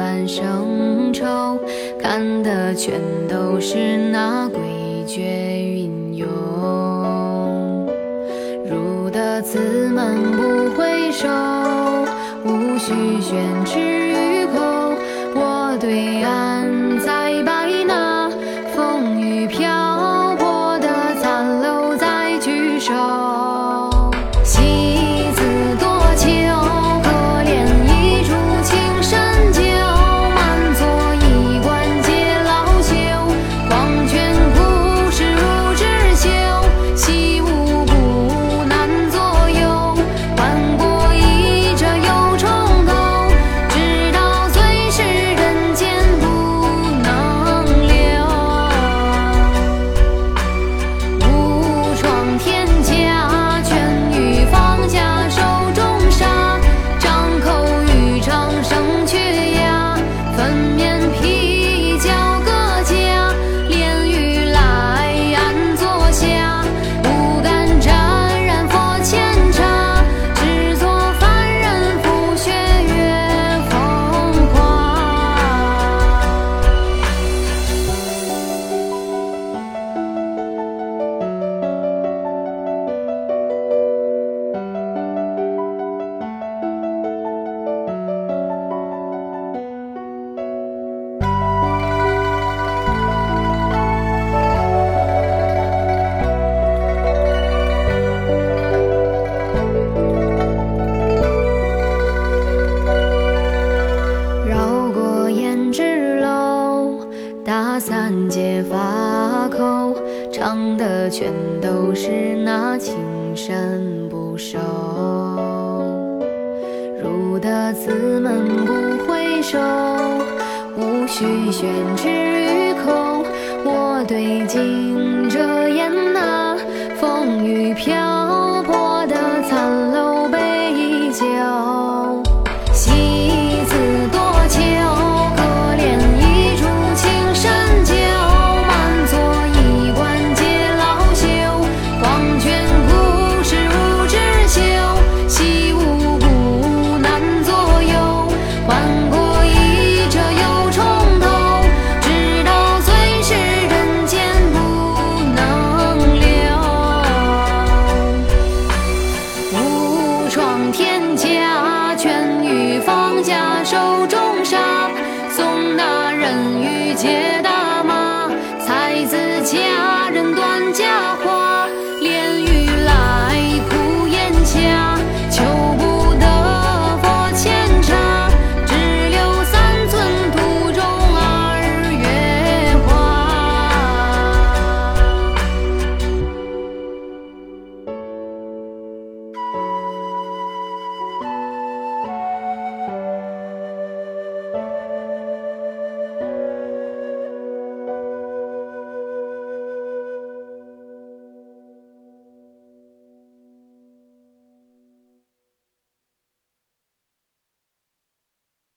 半生愁，看的全都是那诡谲云涌。入得此门不回首，无需宣之于口，我对岸。唱的全都是那情深不寿入得此门不回首无需宣之于口我对镜重伤，送那人于街道。